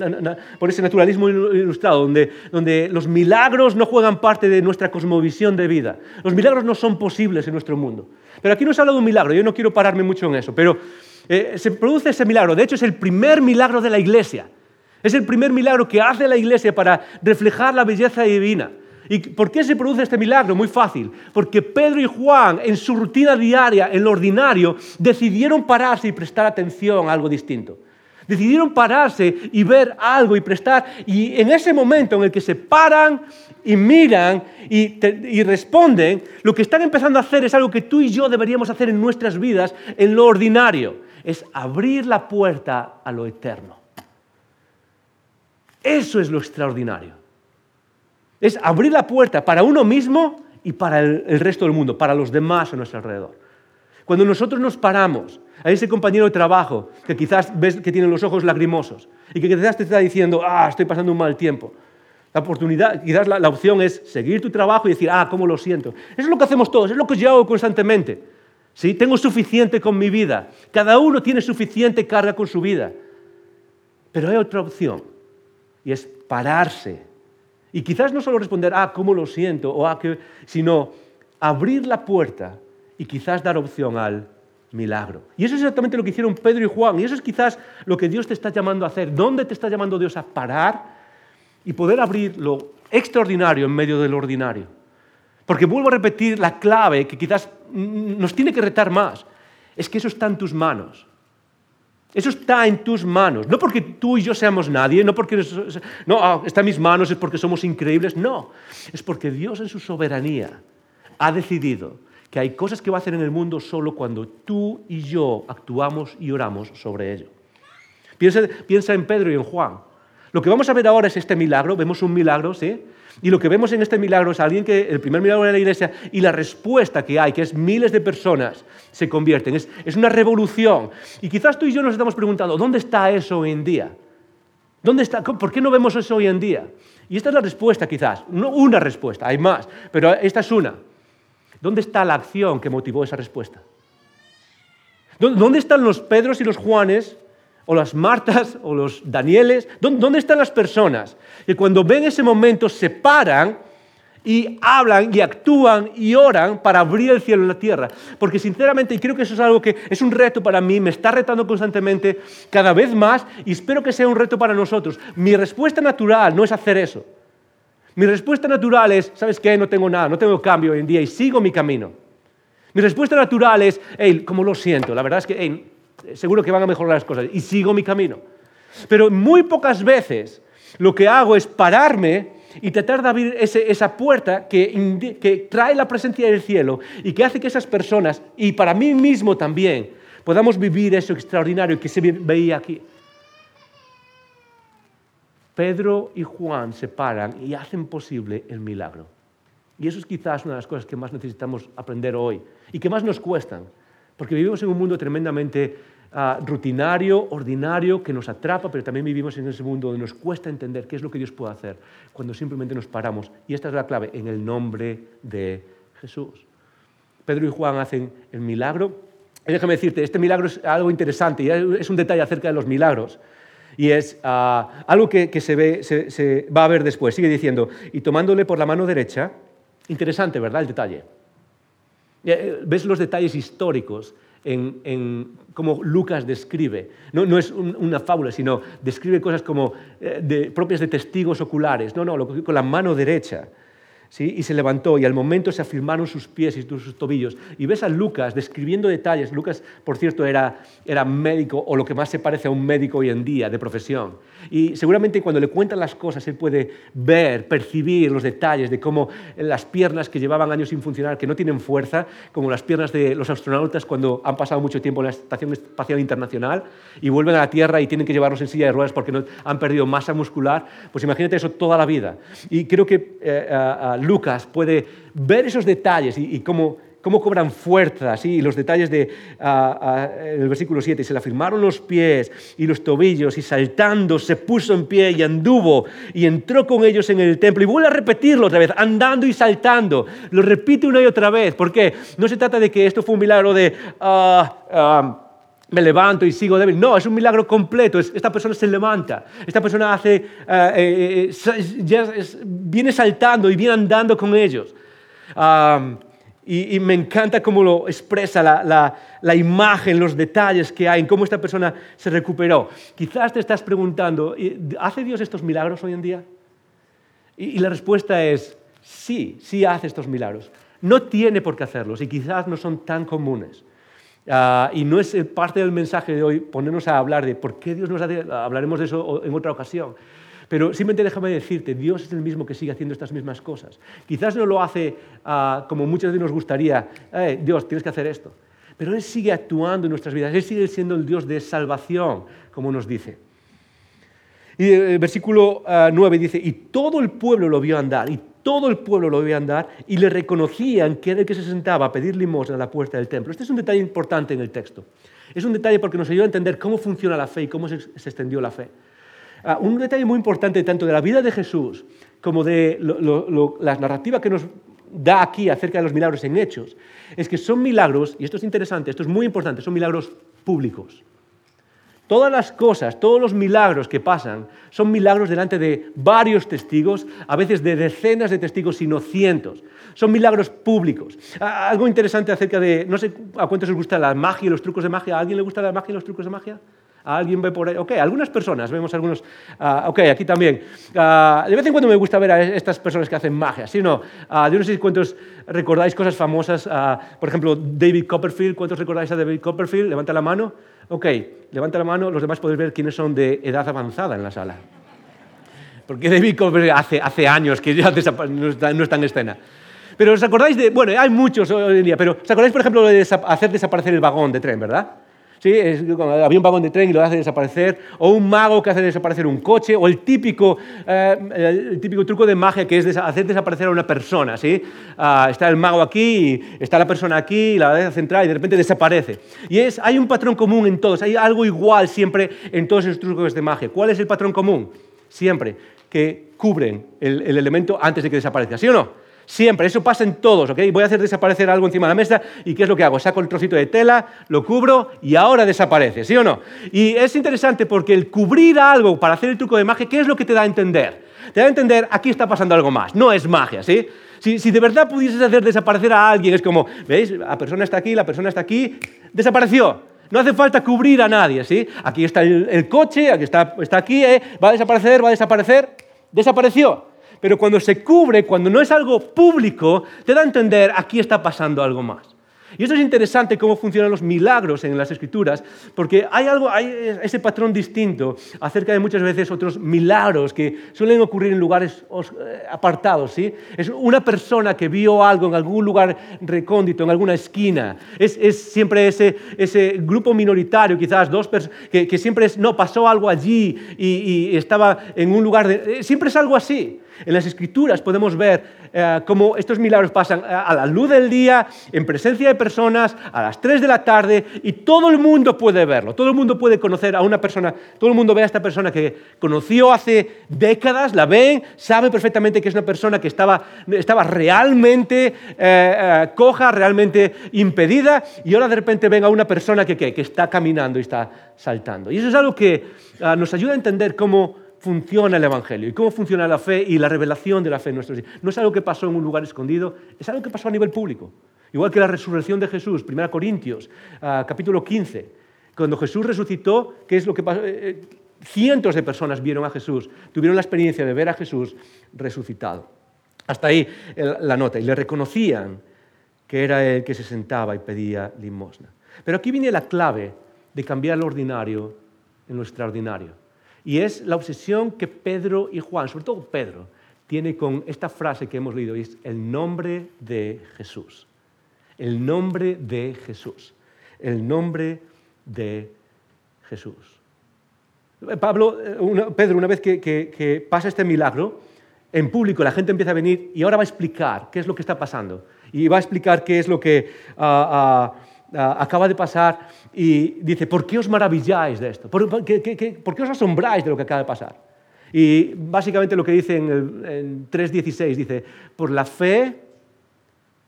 S2: por ese naturalismo ilustrado, donde, los milagros no juegan parte de nuestra cosmovisión de vida. Los milagros no son posibles en nuestro mundo. Pero aquí nos habla de un milagro. Yo no quiero pararme mucho en eso. Pero eh, se produce ese milagro. De hecho, es el primer milagro de la iglesia. Es el primer milagro que hace la iglesia para reflejar la belleza divina. ¿Y por qué se produce este milagro? Muy fácil. Porque Pedro y Juan, en su rutina diaria, en lo ordinario, decidieron pararse y prestar atención a algo distinto. Decidieron pararse y ver algo y prestar. Y en ese momento en el que se paran y miran y, responden, lo que están empezando a hacer es algo que tú y yo deberíamos hacer en nuestras vidas, en lo ordinario. Es abrir la puerta a lo eterno. Eso es lo extraordinario. Es abrir la puerta para uno mismo y para el, resto del mundo, para los demás a nuestro alrededor. Cuando nosotros nos paramos a ese compañero de trabajo que quizás ves que tiene los ojos lagrimosos y que quizás te está diciendo, ah, estoy pasando un mal tiempo. La oportunidad, quizás la, opción es seguir tu trabajo y decir, ah, cómo lo siento. Eso es lo que hacemos todos, es lo que yo hago constantemente. ¿Sí? Tengo suficiente con mi vida. Cada uno tiene suficiente carga con su vida. Pero hay otra opción y es pararse y quizás no solo responder, ah, cómo lo siento, o ah, que, sino abrir la puerta y quizás dar opción al milagro. Y eso es exactamente lo que hicieron Pedro y Juan. Y eso es quizás lo que Dios te está llamando a hacer. ¿Dónde te está llamando Dios a parar y poder abrir lo extraordinario en medio de lo ordinario? Porque vuelvo a repetir la clave que quizás nos tiene que retar más. Es que eso está en tus manos. Eso está en tus manos. No porque tú y yo seamos nadie, no porque no, ah, está en mis manos, es porque somos increíbles. No, es porque Dios en su soberanía ha decidido que hay cosas que va a hacer en el mundo solo cuando tú y yo actuamos y oramos sobre ello. Piensa, piensa en Pedro y en Juan. Lo que vamos a ver ahora es este milagro. Vemos un milagro, ¿sí? Y lo que vemos en este milagro es alguien que, el primer milagro de la iglesia, y la respuesta que hay, que es miles de personas se convierten. Es, es una revolución. Y quizás tú y yo nos estamos preguntando, ¿dónde está eso hoy en día? ¿Dónde está? ¿Por qué no vemos eso hoy en día? Y esta es la respuesta quizás, no una respuesta, hay más, pero esta es una. ¿Dónde está la acción que motivó esa respuesta? ¿Dónde están los Pedros y los Juanes o las Martas o los Danieles? ¿Dónde están las personas que cuando ven ese momento se paran y hablan y actúan y oran para abrir el cielo en la tierra? Porque sinceramente, y creo que eso es algo que es un reto para mí, me está retando constantemente cada vez más y espero que sea un reto para nosotros. Mi respuesta natural no es hacer eso. Mi respuesta natural es, ¿sabes qué? No tengo nada, no tengo cambio hoy en día y sigo mi camino. Mi respuesta natural es, hey, ¿cómo lo siento? La verdad es que, hey, seguro que van a mejorar las cosas y sigo mi camino. Pero muy pocas veces lo que hago es pararme y tratar de abrir esa puerta que, que trae la presencia del cielo y que hace que esas personas, y para mí mismo también, podamos vivir eso extraordinario que se veía aquí. Pedro y Juan se paran y hacen posible el milagro. Y eso es quizás una de las cosas que más necesitamos aprender hoy y que más nos cuestan, porque vivimos en un mundo tremendamente ah, rutinario, ordinario, que nos atrapa, pero también vivimos en ese mundo donde nos cuesta entender qué es lo que Dios puede hacer cuando simplemente nos paramos. Y esta es la clave, en el nombre de Jesús. Pedro y Juan hacen el milagro. Y déjame decirte, este milagro es algo interesante es un detalle acerca de los milagros. Y es ah, algo que, se, ve, se, va a ver después. Sigue diciendo, y tomándole por la mano derecha, interesante, ¿verdad? El detalle. Eh, ves los detalles históricos en, cómo Lucas describe. No, es una fábula, sino describe cosas como eh, propias de testigos oculares. No, no, lo, con la mano derecha y se levantó y al momento se afirmaron sus pies y sus tobillos. Y ves a Lucas describiendo detalles. Lucas, por cierto, era, era médico o lo que más se parece a un médico hoy en día de profesión. Y seguramente cuando le cuentan las cosas, él puede ver, percibir los detalles de cómo las piernas que llevaban años sin funcionar, que no tienen fuerza, como las piernas de los astronautas cuando han pasado mucho tiempo en la Estación Espacial Internacional y vuelven a la Tierra y tienen que llevarlos en silla de ruedas porque no, han perdido masa muscular, pues imagínate eso toda la vida. Y creo que eh, Lucas puede ver esos detalles y, cómo, cómo, cobran fuerza, y los detalles del versículo 7, y se le afirmaron los pies y los tobillos, y saltando se puso en pie y anduvo, y entró con ellos en el templo, y vuelve a repetirlo otra vez, andando y saltando, lo repite una y otra vez, porque no se trata de que esto fue un milagro de... Ah, me levanto y sigo débil. No, es un milagro completo. Esta persona se levanta. Esta persona hace, eh, eh, eh, viene saltando y viene andando con ellos. y, me encanta cómo lo expresa la, imagen, los detalles que hay, en cómo esta persona se recuperó. Quizás te estás preguntando, ¿hace Dios estos milagros hoy en día? y la respuesta es sí, sí hace estos milagros. No tiene por qué hacerlos y quizás no son tan comunes. Ah, y no es parte del mensaje de hoy ponernos a hablar de por qué Dios nos hace, hablaremos de eso en otra ocasión. Pero simplemente déjame decirte, Dios es el mismo que sigue haciendo estas mismas cosas. Quizás no lo hace ah, como muchas veces nos gustaría, eh, Dios, tienes que hacer esto. Pero Él sigue actuando en nuestras vidas, Él sigue siendo el Dios de salvación, como nos dice. Y el versículo 9 ah, dice, y todo el pueblo lo vio andar, y todo el pueblo lo veía andar y le reconocían que era el que se sentaba a pedir limosna a la puerta del templo. Este es un detalle importante en el texto. Es un detalle porque nos ayuda a entender cómo funciona la fe y cómo se, extendió la fe. Ah, un detalle muy importante tanto de la vida de Jesús como de la narrativa que nos da aquí acerca de los milagros en hechos, es que son milagros, y esto es interesante, esto es muy importante, son milagros públicos. Todas las cosas, todos los milagros que pasan son milagros delante de varios testigos, a veces de decenas de testigos, sino cientos. Son milagros públicos. Algo interesante acerca de, no sé a cuántos les gusta la magia y los trucos de magia. ¿A alguien le gusta la magia y los trucos de magia? ¿A alguien ve por ahí? Ok, algunas personas, vemos algunos. Uh, ok, aquí también. Uh, de vez en cuando me gusta ver a estas personas que hacen magia, ¿sí no? Uh, yo no sé cuántos recordáis cosas famosas. por ejemplo, David Copperfield. ¿Cuántos recordáis a David Copperfield? Levanta la mano. Ok, levanta la mano, los demás podéis ver quiénes son de edad avanzada en la sala. Porque David Copperfield hace, años que ya no está, no está en escena. Pero os acordáis de, bueno, hay muchos hoy en día, pero os acordáis, por ejemplo, de hacer desaparecer el vagón de tren, ¿verdad? ¿Sí? había un vagón de tren y lo hace desaparecer, o un mago que hace desaparecer un coche, o el típico, eh, el típico truco de magia que es hacer desaparecer a una persona. ¿sí? Ah, está el mago aquí, está la persona aquí, la bandera central, y de repente desaparece. Y es, hay un patrón común en todos, hay algo igual siempre en todos esos trucos de magia. ¿Cuál es el patrón común? Siempre que cubren el, el elemento antes de que desaparezca, ¿sí o no? Siempre, eso pasa en todos, ¿ok? Voy a hacer desaparecer algo encima de la mesa y ¿qué es lo que hago? Saco el trocito de tela, lo cubro y ahora desaparece, ¿sí o no? Y es interesante porque el cubrir algo para hacer el truco de magia, ¿qué es lo que te da a entender? Te da a entender, aquí está pasando algo más, no es magia, ¿sí? Si, de verdad pudieses hacer desaparecer a alguien, es como, ¿veis? La persona está aquí, la persona está aquí, desapareció. No hace falta cubrir a nadie, ¿sí? Aquí está el, coche, aquí está, está aquí, ¿eh? va a desaparecer, va a desaparecer, desapareció. Pero cuando se cubre, cuando no es algo público, te da a entender, aquí está pasando algo más. Y esto es interesante cómo funcionan los milagros en las escrituras, porque hay algo, hay ese patrón distinto acerca de muchas veces otros milagros que suelen ocurrir en lugares eh, apartados. ¿sí? Es una persona que vio algo en algún lugar recóndito, en alguna esquina. Es, siempre ese, ese grupo minoritario, quizás dos personas, que, siempre es, no, pasó algo allí y, estaba en un lugar, de, eh, siempre es algo así. En las escrituras podemos ver eh, cómo estos milagros pasan a la luz del día, en presencia de personas, a las 3 de la tarde, y todo el mundo puede verlo. Todo el mundo puede conocer a una persona, todo el mundo ve a esta persona que conoció hace décadas, la ven, sabe perfectamente que es una persona que estaba, estaba realmente eh, eh, coja, realmente impedida, y ahora de repente ven a una persona que, que está caminando y está saltando. Y eso es algo que nos ayuda a entender cómo funciona el Evangelio y cómo funciona la fe y la revelación de la fe en nuestros días. No es algo que pasó en un lugar escondido, es algo que pasó a nivel público. Igual que la resurrección de Jesús, 1 Corintios, ah, capítulo 15. Cuando Jesús resucitó, ¿qué es lo que pasó? Eh, cientos de personas vieron a Jesús, tuvieron la experiencia de ver a Jesús resucitado. Hasta ahí la nota. Y le reconocían que era él que se sentaba y pedía limosna. Pero aquí viene la clave de cambiar lo ordinario en lo extraordinario. Y es la obsesión que Pedro y Juan, sobre todo Pedro, tiene con esta frase que hemos leído, es el nombre de Jesús. El nombre de Jesús. El nombre de Jesús. Pablo, eh, Pedro, una vez que, pasa este milagro, en público la gente empieza a venir y ahora va a explicar qué es lo que está pasando. Y va a explicar qué es lo que ah, ah, acaba de pasar y dice, ¿por qué os maravilláis de esto? ¿Por, qué, os asombráis de lo que acaba de pasar? Y básicamente lo que dice en, en 3.16, dice, por la fe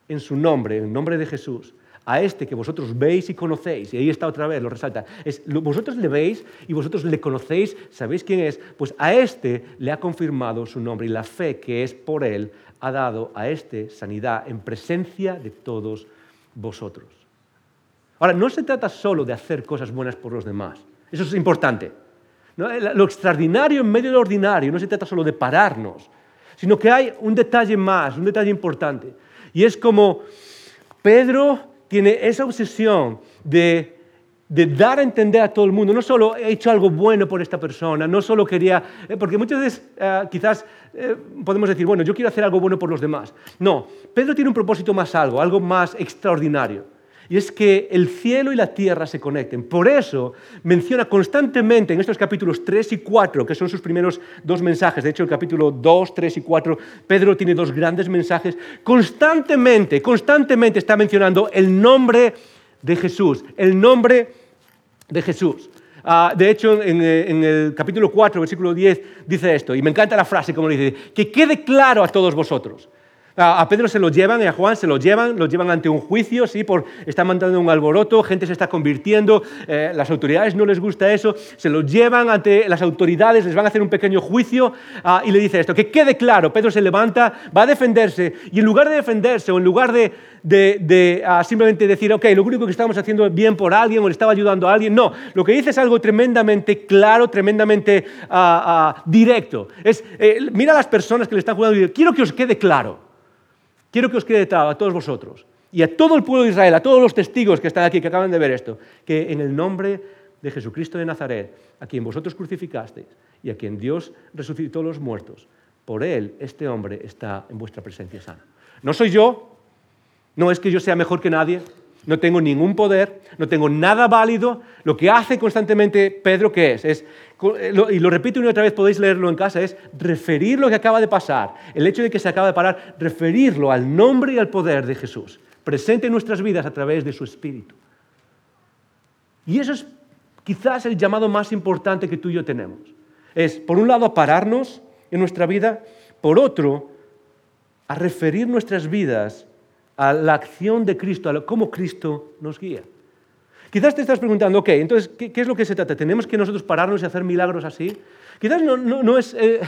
S2: en su nombre, en el nombre de Jesús, a este que vosotros veis y conocéis, y ahí está otra vez, lo resalta, es, vosotros le veis y vosotros le conocéis, sabéis quién es, pues a este le ha confirmado su nombre y la fe que es por él ha dado a este sanidad en presencia de todos vosotros. Ahora, no se trata solo de hacer cosas buenas por los demás, eso es importante. Lo extraordinario en medio de lo ordinario no se trata solo de pararnos, sino que hay un detalle más, un detalle importante. Y es como Pedro tiene esa obsesión de, dar a entender a todo el mundo, no solo he hecho algo bueno por esta persona, no solo quería, eh, porque muchas veces eh, quizás eh, podemos decir, bueno, yo quiero hacer algo bueno por los demás. No, Pedro tiene un propósito más algo, algo más extraordinario y es que el cielo y la tierra se conecten. Por eso menciona constantemente en estos capítulos 3 y 4, que son sus primeros dos mensajes, de hecho el capítulo 2, 3 y 4, Pedro tiene dos grandes mensajes, constantemente, constantemente está mencionando el nombre de Jesús, el nombre de Jesús. Ah, de hecho, en, en, el capítulo 4, versículo 10, dice esto, y me encanta la frase como dice, que quede claro a todos vosotros. A Pedro se lo llevan y a Juan se lo llevan, lo llevan ante un juicio, ¿sí? por están mandando un alboroto, gente se está convirtiendo, eh, las autoridades no les gusta eso, se lo llevan ante las autoridades, les van a hacer un pequeño juicio ah, y le dice esto, que quede claro, Pedro se levanta, va a defenderse y en lugar de defenderse o en lugar de, ah, simplemente decir, ok, lo único que estamos haciendo bien por alguien o le estaba ayudando a alguien, no, lo que dice es algo tremendamente claro, tremendamente ah, directo. Es, eh, mira a las personas que le están jugando quiero que os quede claro. Quiero que os quede a todos vosotros y a todo el pueblo de Israel, a todos los testigos que están aquí, que acaban de ver esto, que en el nombre de Jesucristo de Nazaret, a quien vosotros crucificasteis y a quien Dios resucitó los muertos, por él este hombre está en vuestra presencia sana. No soy yo, no es que yo sea mejor que nadie, no tengo ningún poder, no tengo nada válido. Lo que hace constantemente Pedro, ¿qué es? Y lo repito una y otra vez, podéis leerlo en casa, es referir lo que acaba de pasar, el hecho de que se acaba de parar, referirlo al nombre y al poder de Jesús, presente en nuestras vidas a través de su Espíritu. Y eso es quizás el llamado más importante que tú y yo tenemos. Es, por un lado, pararnos en nuestra vida, por otro, a referir nuestras vidas a la acción de Cristo, a cómo Cristo nos guía. Quizás te estás preguntando, ok, entonces, ¿qué, es lo que se trata? ¿Tenemos que nosotros pararnos y hacer milagros así? Quizás no, es... Eh,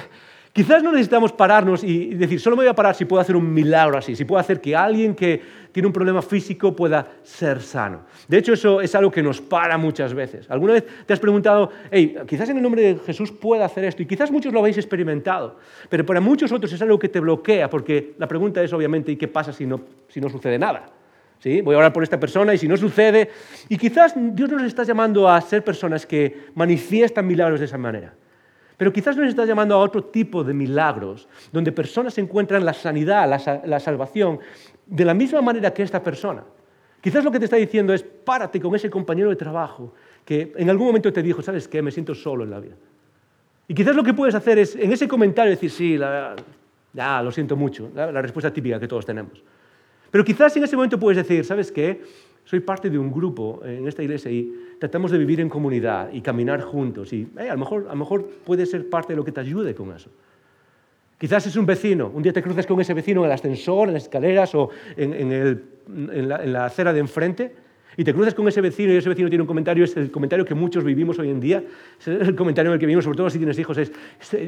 S2: quizás no necesitamos pararnos y decir, solo me voy a parar si puedo hacer un milagro así, si puedo hacer que alguien que tiene un problema físico pueda ser sano. De hecho, eso es algo que nos para muchas veces. ¿Alguna vez te has preguntado, hey, quizás en el nombre de Jesús pueda hacer esto? Y quizás muchos lo habéis experimentado, pero para muchos otros es algo que te bloquea, porque la pregunta es obviamente, ¿y qué pasa si no, si no sucede nada? Voy a orar por esta persona y si no sucede, y quizás Dios nos está llamando a ser personas que manifiestan milagros de esa manera. Pero quizás nos está llamando a otro tipo de milagros, donde personas encuentran la sanidad, la, salvación, de la misma manera que esta persona. Quizás lo que te está diciendo es, párate con ese compañero de trabajo que en algún momento te dijo, ¿sabes qué? Me siento solo en la vida. Y quizás lo que puedes hacer es, en ese comentario, decir, sí, ya, lo siento mucho, la respuesta típica que todos tenemos. Pero quizás en ese momento puedes decir, ¿sabes qué? Soy parte de un grupo en esta iglesia y tratamos de vivir en comunidad y caminar juntos. Y a, lo mejor, a lo mejor puede ser parte de lo que te ayude con eso. Quizás es un vecino, un día te cruzas con ese vecino en el ascensor, en las escaleras o en, la, acera de enfrente y te cruzas con ese vecino y ese vecino tiene un comentario, es el comentario que muchos vivimos hoy en día, es el comentario en el que vivimos, sobre todo si tienes hijos, es,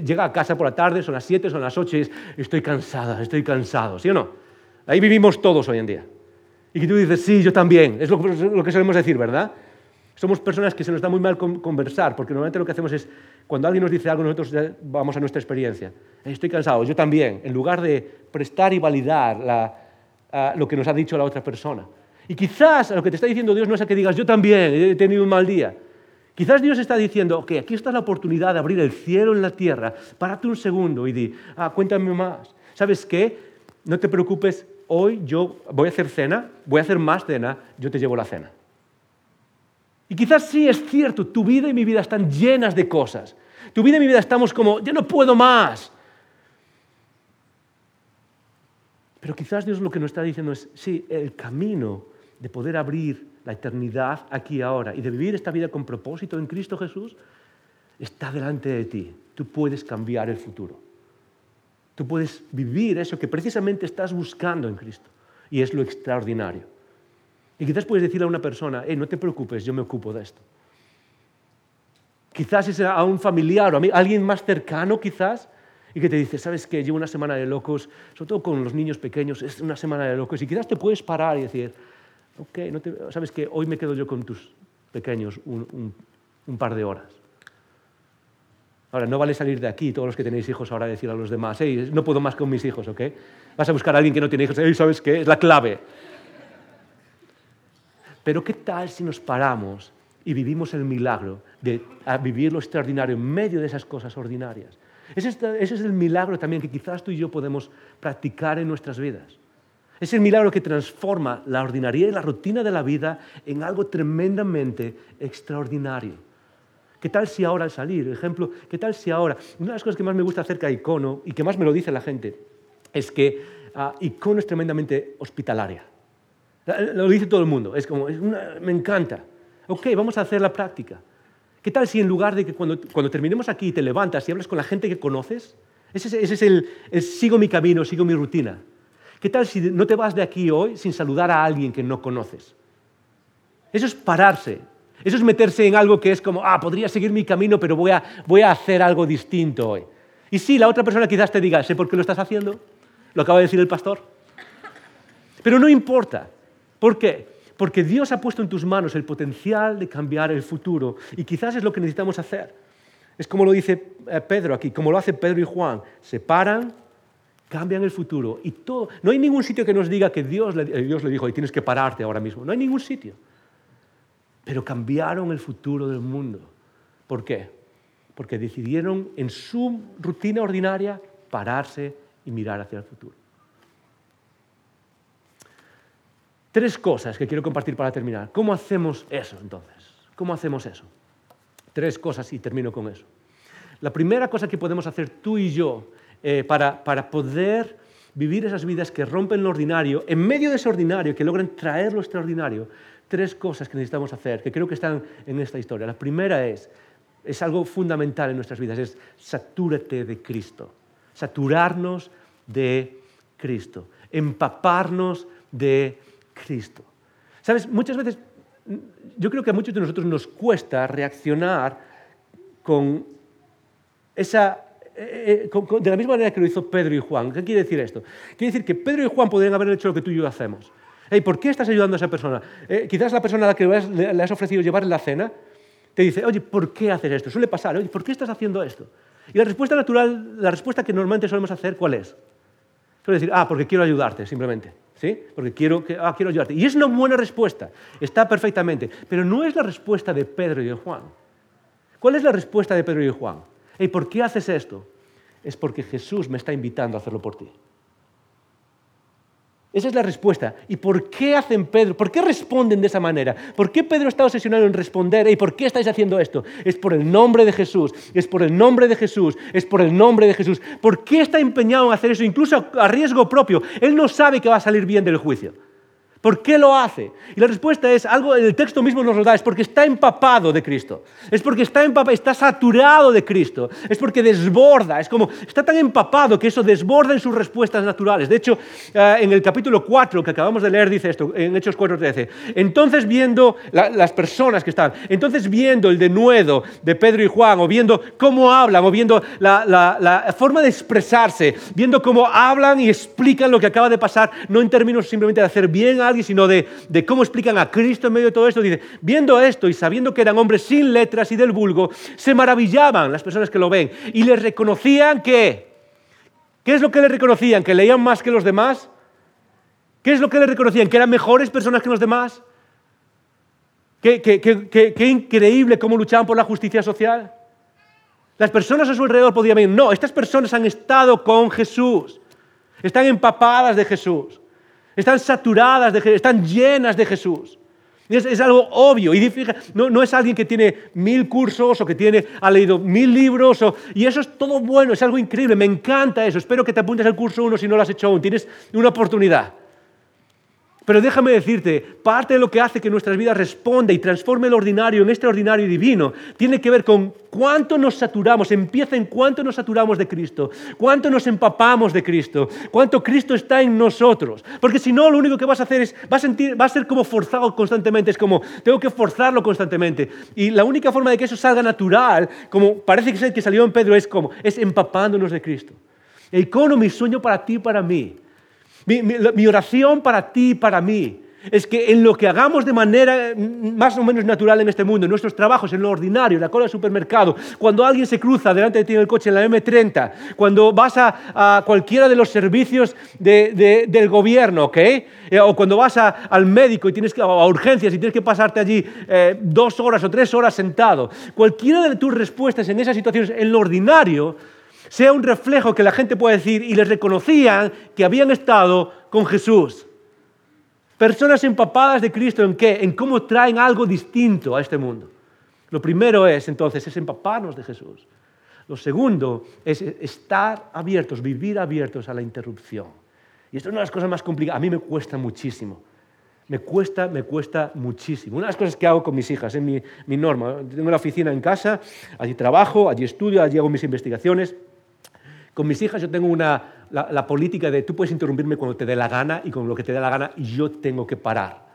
S2: llega a casa por la tarde, son las 7, son las 8 y es, estoy cansada, estoy cansado, ¿sí o no? Ahí vivimos todos hoy en día. Y tú dices, sí, yo también, es lo, que solemos decir, ¿verdad? Somos personas que se nos da muy mal conversar, porque normalmente lo que hacemos es, cuando alguien nos dice algo, nosotros vamos a nuestra experiencia. Estoy cansado, yo también, en lugar de prestar y validar lo que nos ha dicho la otra persona. Y quizás lo que te está diciendo Dios no es a que digas, yo también he tenido un mal día. Quizás Dios está diciendo, ok, aquí está la oportunidad de abrir el cielo en la tierra, párate un segundo y di, ah, cuéntame más. ¿Sabes qué? No te preocupes, hoy yo voy a hacer cena, voy a hacer más cena, yo te llevo la cena. Y quizás sí es cierto, tu vida y mi vida están llenas de cosas. Tu vida y mi vida estamos como, ya no puedo más. Pero quizás Dios lo que nos está diciendo es, sí, el camino de poder abrir la eternidad aquí y ahora y de vivir esta vida con propósito en Cristo Jesús está delante de ti. Tú puedes cambiar el futuro. Tú puedes vivir eso que precisamente estás buscando en Cristo. Y es lo extraordinario. Y quizás puedes decirle a una persona, no te preocupes, yo me ocupo de esto. Quizás es a un familiar o a alguien más cercano quizás, y que te dice, ¿sabes qué? Llevo una semana de locos, sobre todo con los niños pequeños, es una semana de locos. Y quizás te puedes parar y decir, ok, no ¿sabes qué? Hoy me quedo yo con tus pequeños un par de horas. Ahora, no vale salir de aquí, todos los que tenéis hijos, ahora decir a los demás, no puedo más con mis hijos, ¿ok? Vas a buscar a alguien que no tiene hijos, hey, ¿sabes qué? Es la clave. Pero ¿qué tal si nos paramos y vivimos el milagro de vivir lo extraordinario en medio de esas cosas ordinarias? Ese, es el milagro también que quizás tú y yo podemos practicar en nuestras vidas. Es el milagro que transforma la ordinaria y la rutina de la vida en algo tremendamente extraordinario. ¿Qué tal si ahora al salir? Ejemplo, ¿qué tal si ahora? Una de las cosas que más me gusta acerca de Icono y que más me lo dice la gente es que uh, Icono es tremendamente hospitalaria. Lo dice todo el mundo, es como, me encanta. Ok, vamos a hacer la práctica. ¿Qué tal si en lugar de que cuando, cuando terminemos aquí te levantas y hablas con la gente que conoces? Ese, es el, el sigo mi camino, sigo mi rutina. ¿Qué tal si no te vas de aquí hoy sin saludar a alguien que no conoces? Eso es pararse, eso es meterse en algo que es como, ah, podría seguir mi camino, pero voy a, voy a hacer algo distinto hoy. Y sí, la otra persona quizás te diga, sé por qué lo estás haciendo, lo acaba de decir el pastor. Pero no importa. ¿Por qué? Porque Dios ha puesto en tus manos el potencial de cambiar el futuro y quizás es lo que necesitamos hacer. Es como lo dice eh, Pedro aquí, como lo hace Pedro y Juan. Se paran, cambian el futuro y todo. No hay ningún sitio que nos diga que Dios le, Dios le dijo, y tienes que pararte ahora mismo. No hay ningún sitio pero cambiaron el futuro del mundo. ¿Por qué? Porque decidieron en su rutina ordinaria pararse y mirar hacia el futuro. Tres cosas que quiero compartir para terminar. ¿Cómo hacemos eso entonces? ¿Cómo hacemos eso? Tres cosas y termino con eso. La primera cosa que podemos hacer tú y yo eh, para, para poder vivir esas vidas que rompen lo ordinario, en medio de ese ordinario, que logran traer lo extraordinario, tres cosas que necesitamos hacer, que creo que están en esta historia. La primera es, es algo fundamental en nuestras vidas, es satúrate de Cristo, saturarnos de Cristo, empaparnos de Cristo. Sabes, muchas veces yo creo que a muchos de nosotros nos cuesta reaccionar con esa eh, eh, de la misma manera que lo hizo Pedro y Juan. ¿Qué quiere decir esto? Quiere decir que Pedro y Juan podrían haber hecho lo que tú y yo hacemos. ¿Por qué estás ayudando a esa persona? Eh, quizás la persona a la que le has ofrecido llevar la cena te dice, oye, ¿por qué haces esto? Suele pasar, oye, ¿por qué estás haciendo esto? Y la respuesta natural, la respuesta que normalmente solemos hacer, ¿cuál es? Suele decir, ah, porque quiero ayudarte, simplemente. ¿Sí? Porque quiero, ah, quiero ayudarte. Y es una buena respuesta, está perfectamente. Pero no es la respuesta de Pedro y de Juan. ¿Cuál es la respuesta de Pedro y de Juan? ¿Y por qué haces esto? Es porque Jesús me está invitando a hacerlo por ti. Esa es la respuesta. ¿Y por qué hacen Pedro? ¿Por qué responden de esa manera? ¿Por qué Pedro está obsesionado en responder? ¿Y por qué estáis haciendo esto? Es por el nombre de Jesús, es por el nombre de Jesús, es por el nombre de Jesús. ¿Por qué está empeñado en hacer eso, incluso a riesgo propio? Él no sabe que va a salir bien del juicio. ¿Por qué lo hace? Y la respuesta es algo, el texto mismo nos lo da, es porque está empapado de Cristo. Es porque está empapado, está saturado de Cristo. Es porque desborda, es como, está tan empapado que eso desborda en sus respuestas naturales. De hecho, eh, en el capítulo 4 que acabamos de leer dice esto, en Hechos 4:13. Entonces viendo las personas que están, entonces viendo el denuedo de Pedro y Juan, o viendo cómo hablan, o viendo la, la forma de expresarse, viendo cómo hablan y explican lo que acaba de pasar, no en términos simplemente de hacer bien alguien, sino de, cómo explican a Cristo en medio de todo esto. Dice, viendo esto y sabiendo que eran hombres sin letras y del vulgo, se maravillaban las personas que lo ven y les reconocían que, ¿qué es lo que les reconocían? ¿Que leían más que los demás? ¿Qué es lo que les reconocían? ¿Que eran mejores personas que los demás? ¿Qué, qué increíble cómo luchaban por la justicia social? Las personas a su alrededor podían ver, no, estas personas han estado con Jesús, están empapadas de Jesús están saturadas, de, están llenas de Jesús. Es, algo obvio. Y no, no, es alguien que tiene mil cursos o que tiene, ha leído mil libros. y eso es todo bueno, es algo increíble. Me encanta eso. Espero que te apuntes al curso uno si no lo has hecho aún. Tienes una oportunidad. Pero déjame decirte, parte de lo que hace que nuestras vidas responda y transforme el ordinario en extraordinario y divino tiene que ver con cuánto nos saturamos, empieza en cuánto nos saturamos de Cristo, cuánto nos empapamos de Cristo, cuánto Cristo está en nosotros. Porque si no, lo único que vas a hacer es, va a, sentir, va a ser como forzado constantemente, es como, tengo que forzarlo constantemente. Y la única forma de que eso salga natural, como parece que es el que salió en Pedro, es como, es empapándonos de Cristo. Mi sueño para ti y para mí mi, oración para ti y para mí es que en lo que hagamos de manera más o menos natural en este mundo, en nuestros trabajos, en lo ordinario, en la cola del supermercado, cuando alguien se cruza delante de ti en el coche en la M30, cuando vas a, cualquiera de los servicios del gobierno, ¿ok? Eh, o cuando vas al médico y tienes que, a urgencias y tienes que pasarte allí eh, dos horas o tres horas sentado, cualquiera de tus respuestas en esas situaciones, en lo ordinario, sea un reflejo que la gente pueda decir y les reconocían que habían estado con Jesús. Personas empapadas de Cristo en qué? En cómo traen algo distinto a este mundo. Lo primero es entonces es empaparnos de Jesús. Lo segundo es estar abiertos, vivir abiertos a la interrupción. Y esto es una de las cosas más complicadas. A mí me cuesta muchísimo. Me cuesta, me cuesta muchísimo. Una de las cosas que hago con mis hijas, es mi, mi norma. Tengo la oficina en casa, allí trabajo, allí estudio, allí hago mis investigaciones. Con mis hijas yo tengo una, la, política de tú puedes interrumpirme cuando te dé la gana y con lo que te dé la gana y yo tengo que parar.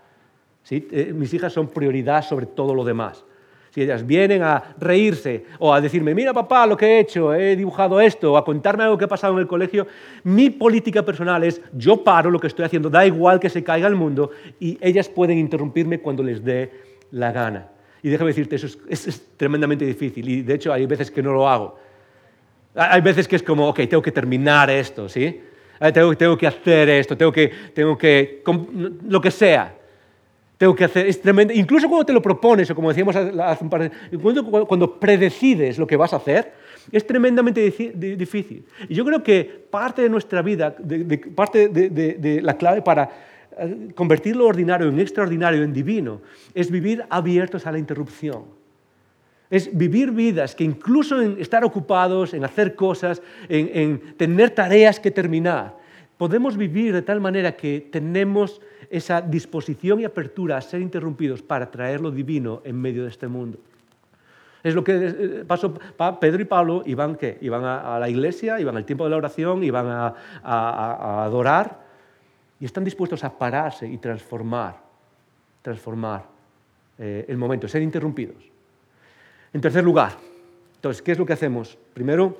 S2: ¿Sí? Eh, mis hijas son prioridad sobre todo lo demás. Si ellas vienen a reírse o a decirme, mira papá lo que he hecho, he dibujado esto, o a contarme algo que ha pasado en el colegio, mi política personal es yo paro lo que estoy haciendo, da igual que se caiga el mundo y ellas pueden interrumpirme cuando les dé la gana. Y déjame decirte, eso es tremendamente difícil y de hecho hay veces que no lo hago. Hay veces que es como, ok, tengo que terminar esto, ¿sí? Tengo, tengo que hacer esto, tengo que, tengo que, lo que sea. Tengo que hacer, es. Incluso cuando te lo propones, o como decíamos hace un par de... Cuando, cuando predecides lo que vas a hacer, es tremendamente difícil. Y yo creo que parte de nuestra vida, parte de, de la clave para eh, convertir lo ordinario en extraordinario, en divino, es vivir abiertos a la interrupción es vivir vidas que incluso en estar ocupados, en hacer cosas, en, tener tareas que terminar, podemos vivir de tal manera que tenemos esa disposición y apertura a ser interrumpidos para traer lo divino en medio de este mundo. Es lo que eh, pasó Pedro y Pablo, iban, ¿qué? iban a, la iglesia, iban al tiempo de la oración, iban a, adorar y están dispuestos a pararse y transformar, transformar eh, el momento, ser interrumpidos. En tercer lugar, entonces, ¿qué es lo que hacemos? Primero,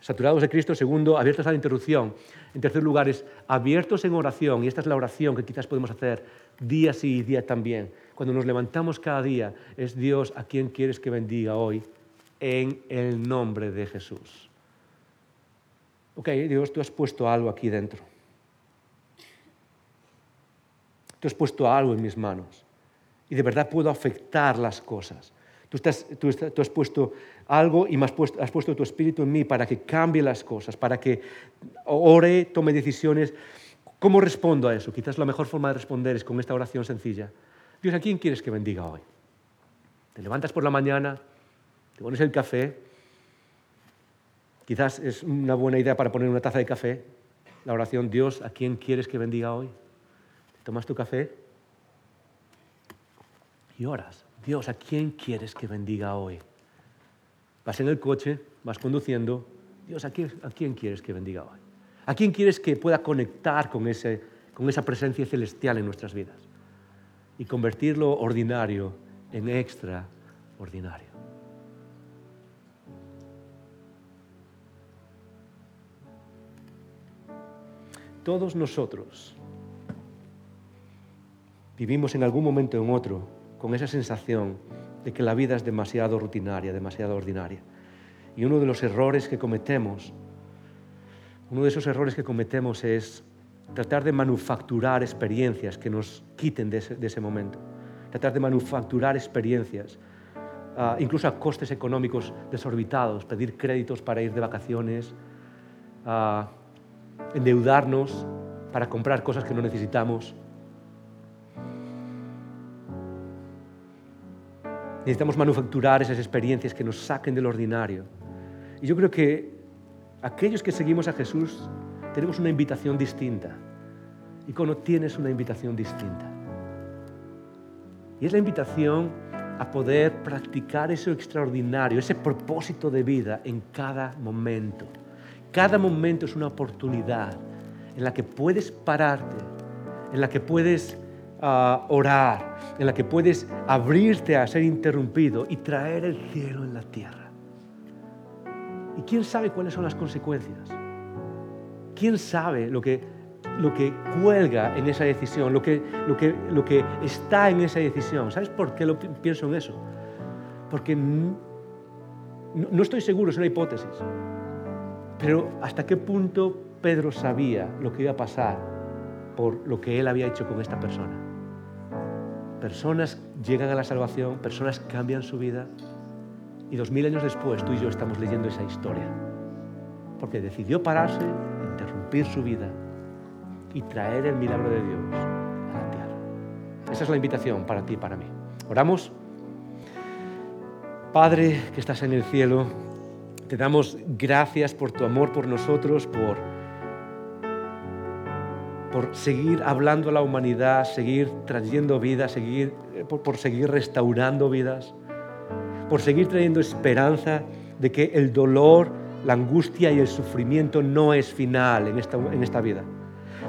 S2: saturados de Cristo. Segundo, abiertos a la interrupción. En tercer lugar, es abiertos en oración. Y esta es la oración que quizás podemos hacer día sí y día también. Cuando nos levantamos cada día, es Dios a quien quieres que bendiga hoy en el nombre de Jesús. Ok, Dios, tú has puesto algo aquí dentro. Tú has puesto algo en mis manos y de verdad puedo afectar las cosas. Tú, has puesto algo y has puesto, has puesto tu espíritu en mí para que cambie las cosas, para que ore, tome decisiones. ¿Cómo respondo a eso? Quizás la mejor forma de responder es con esta oración sencilla. Dios, ¿a quién quieres que bendiga hoy? Te levantas por la mañana, te pones el café. Quizás es una buena idea para poner una taza de café. La oración, Dios, ¿a quién quieres que bendiga hoy? tomas tu café y oras. Dios, ¿a quién quieres que bendiga hoy? Vas en el coche, vas conduciendo. Dios, ¿a quién, a quién quieres que bendiga hoy? ¿A quién quieres que pueda conectar con, ese, con esa presencia celestial en nuestras vidas? Y convertir lo ordinario en extraordinario. Todos nosotros vivimos en algún momento o en otro con esa sensación de que la vida es demasiado rutinaria, demasiado ordinaria. Y uno de los errores que cometemos, uno de esos errores que cometemos es tratar de manufacturar experiencias que nos quiten de ese, momento, tratar de manufacturar experiencias, ah, incluso a costes económicos desorbitados, pedir créditos para ir de vacaciones, ah, endeudarnos para comprar cosas que no necesitamos. Necesitamos manufacturar esas experiencias que nos saquen del ordinario. Y yo creo que aquellos que seguimos a Jesús tenemos una invitación distinta. Y cuando tienes una invitación distinta. Y es la invitación a poder practicar eso extraordinario, ese propósito de vida en cada momento. Cada momento es una oportunidad en la que puedes pararte, en la que puedes ah, orar, en la que puedes abrirte a ser interrumpido y traer el cielo en la tierra. ¿Y quién sabe cuáles son las consecuencias? ¿Quién sabe lo que, lo que cuelga en esa decisión, lo que, lo, que, lo que está en esa decisión? ¿Sabes por qué pienso en eso? Porque no estoy seguro, es una hipótesis. Pero ¿hasta qué punto Pedro sabía lo que iba a pasar por lo que él había hecho con esta persona? Personas llegan a la salvación, personas cambian su vida y dos mil años después tú y yo estamos leyendo esa historia. Porque decidió pararse, interrumpir su vida y traer el milagro de Dios a la tierra. Esa es la invitación para ti y para mí. Oramos. Padre que estás en el cielo, te damos gracias por tu amor por nosotros, por, por seguir hablando a la humanidad, seguir trayendo vida, seguir, eh, por, seguir restaurando vidas, por seguir trayendo esperanza de que el dolor, la angustia y el sufrimiento no es final en esta, en esta vida.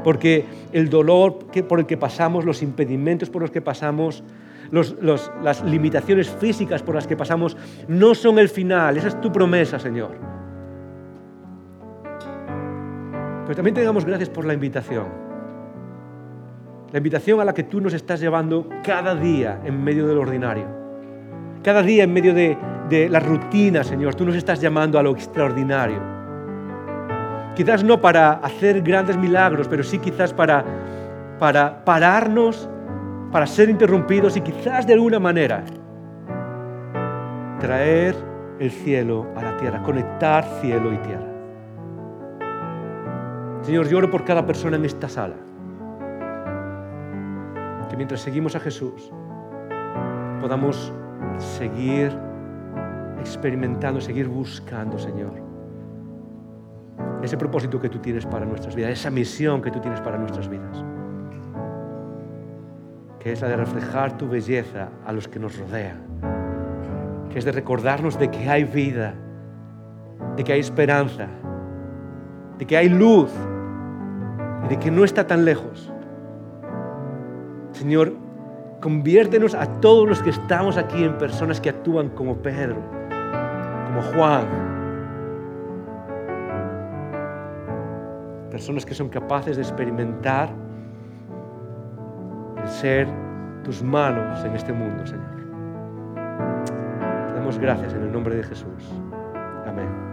S2: Porque el dolor por el que pasamos, los impedimentos por los que pasamos, las limitaciones físicas por las que pasamos no son el final. Esa es tu promesa, Señor. Pero también te damos gracias por la invitación. La invitación a la que tú nos estás llevando cada día en medio del ordinario. Cada día en medio de, la rutina, Señor. Tú nos estás llamando a lo extraordinario. Quizás no para hacer grandes milagros, pero sí quizás para, para pararnos para ser interrumpidos y quizás de alguna manera traer el cielo a la tierra, conectar cielo y tierra. Señor, lloro por cada persona en esta sala. Que mientras seguimos a Jesús podamos seguir experimentando, seguir buscando, Señor, ese propósito que tú tienes para nuestras vidas, esa misión que tú tienes para nuestras vidas que es la de reflejar tu belleza a los que nos rodean, que es de recordarnos de que hay vida, de que hay esperanza, de que hay luz y de que no está tan lejos. Señor, conviértenos a todos los que estamos aquí en personas que actúan como Pedro, como Juan, personas que son capaces de experimentar ser tus manos en este mundo, Señor. Te damos gracias en el nombre de Jesús. Amén.